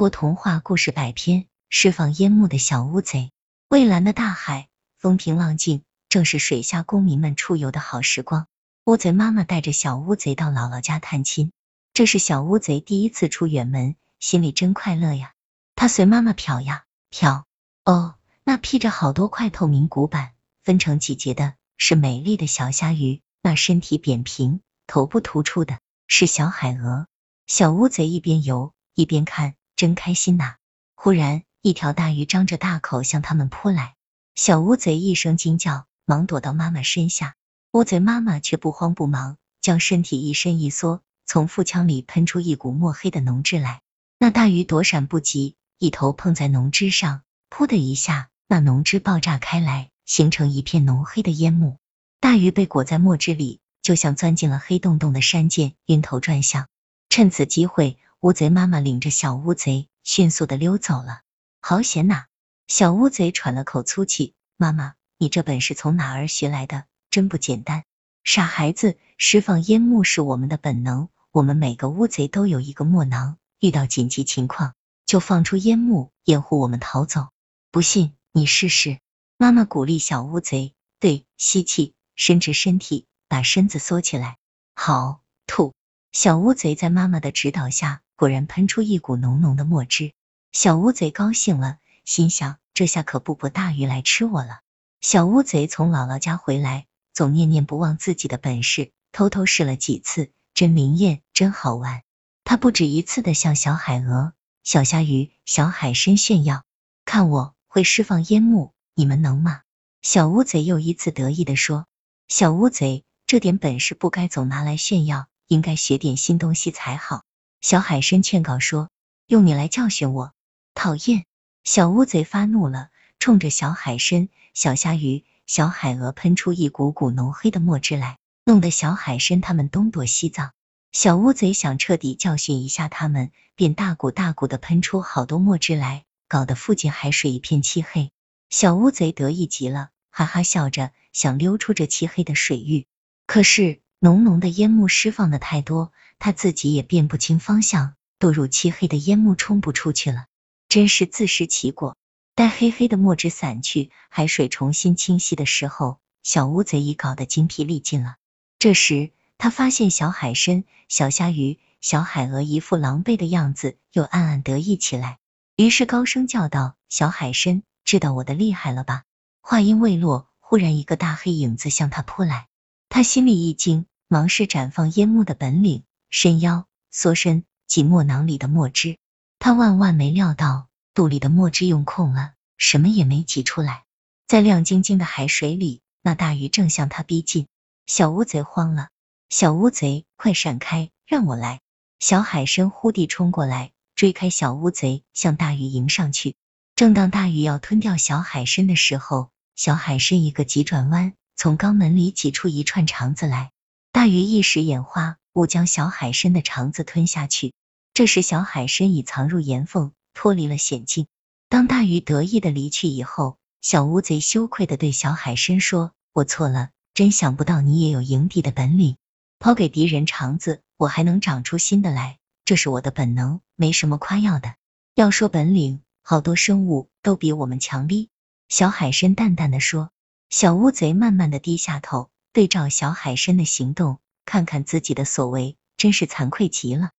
国童话故事百篇，释放烟幕的小乌贼。蔚蓝的大海，风平浪静，正是水下公民们出游的好时光。乌贼妈妈带着小乌贼到姥姥家探亲，这是小乌贼第一次出远门，心里真快乐呀。它随妈妈漂呀漂，哦，那披着好多块透明骨板，分成几节的是美丽的小虾鱼，那身体扁平，头部突出的是小海鹅。小乌贼一边游一边看。真开心呐！忽然，一条大鱼张着大口向他们扑来，小乌贼一声惊叫，忙躲到妈妈身下。乌贼妈妈却不慌不忙，将身体一伸一缩，从腹腔里喷出一股墨黑的浓汁来。那大鱼躲闪不及，一头碰在浓汁上，噗的一下，那浓汁爆炸开来，形成一片浓黑的烟幕。大鱼被裹在墨汁里，就像钻进了黑洞洞的山涧，晕头转向。趁此机会。乌贼妈妈领着小乌贼迅速的溜走了，好险呐！小乌贼喘了口粗气，妈妈，你这本事从哪儿学来的？真不简单！傻孩子，释放烟幕是我们的本能，我们每个乌贼都有一个墨囊，遇到紧急情况就放出烟幕掩护我们逃走。不信你试试。妈妈鼓励小乌贼，对，吸气，伸直身体，把身子缩起来，好，吐。小乌贼在妈妈的指导下。果然喷出一股浓浓的墨汁，小乌贼高兴了，心想这下可不捕大鱼来吃我了。小乌贼从姥姥家回来，总念念不忘自己的本事，偷偷试了几次，真灵验，真好玩。他不止一次的向小海鹅、小虾鱼、小海参炫耀，看我会释放烟幕，你们能吗？小乌贼又一次得意的说：“小乌贼这点本事不该总拿来炫耀，应该学点新东西才好。”小海参劝告说：“用你来教训我，讨厌！”小乌贼发怒了，冲着小海参、小虾鱼、小海鹅喷出一股股浓黑的墨汁来，弄得小海参他们东躲西藏。小乌贼想彻底教训一下他们，便大股大股的喷出好多墨汁来，搞得附近海水一片漆黑。小乌贼得意极了，哈哈笑着想溜出这漆黑的水域，可是浓浓的烟幕释放的太多。他自己也辨不清方向，堕入漆黑的烟幕，冲不出去了，真是自食其果。待黑黑的墨汁散去，海水重新清晰的时候，小乌贼已搞得精疲力尽了。这时，他发现小海参、小虾鱼、小海鹅一副狼狈的样子，又暗暗得意起来，于是高声叫道：“小海参，知道我的厉害了吧？”话音未落，忽然一个大黑影子向他扑来，他心里一惊，忙施展放烟幕的本领。伸腰，缩身，挤墨囊里的墨汁。他万万没料到，肚里的墨汁用空了，什么也没挤出来。在亮晶晶的海水里，那大鱼正向他逼近。小乌贼慌了，小乌贼，快闪开，让我来！小海参忽地冲过来，追开小乌贼，向大鱼迎上去。正当大鱼要吞掉小海参的时候，小海参一个急转弯，从肛门里挤出一串肠子来。大鱼一时眼花。误将小海参的肠子吞下去，这时小海参已藏入岩缝，脱离了险境。当大鱼得意的离去以后，小乌贼羞愧的对小海参说：“我错了，真想不到你也有迎敌的本领。抛给敌人肠子，我还能长出新的来，这是我的本能，没什么夸耀的。要说本领，好多生物都比我们强哩。”小海参淡淡的说。小乌贼慢慢的低下头，对照小海参的行动。看看自己的所为，真是惭愧极了。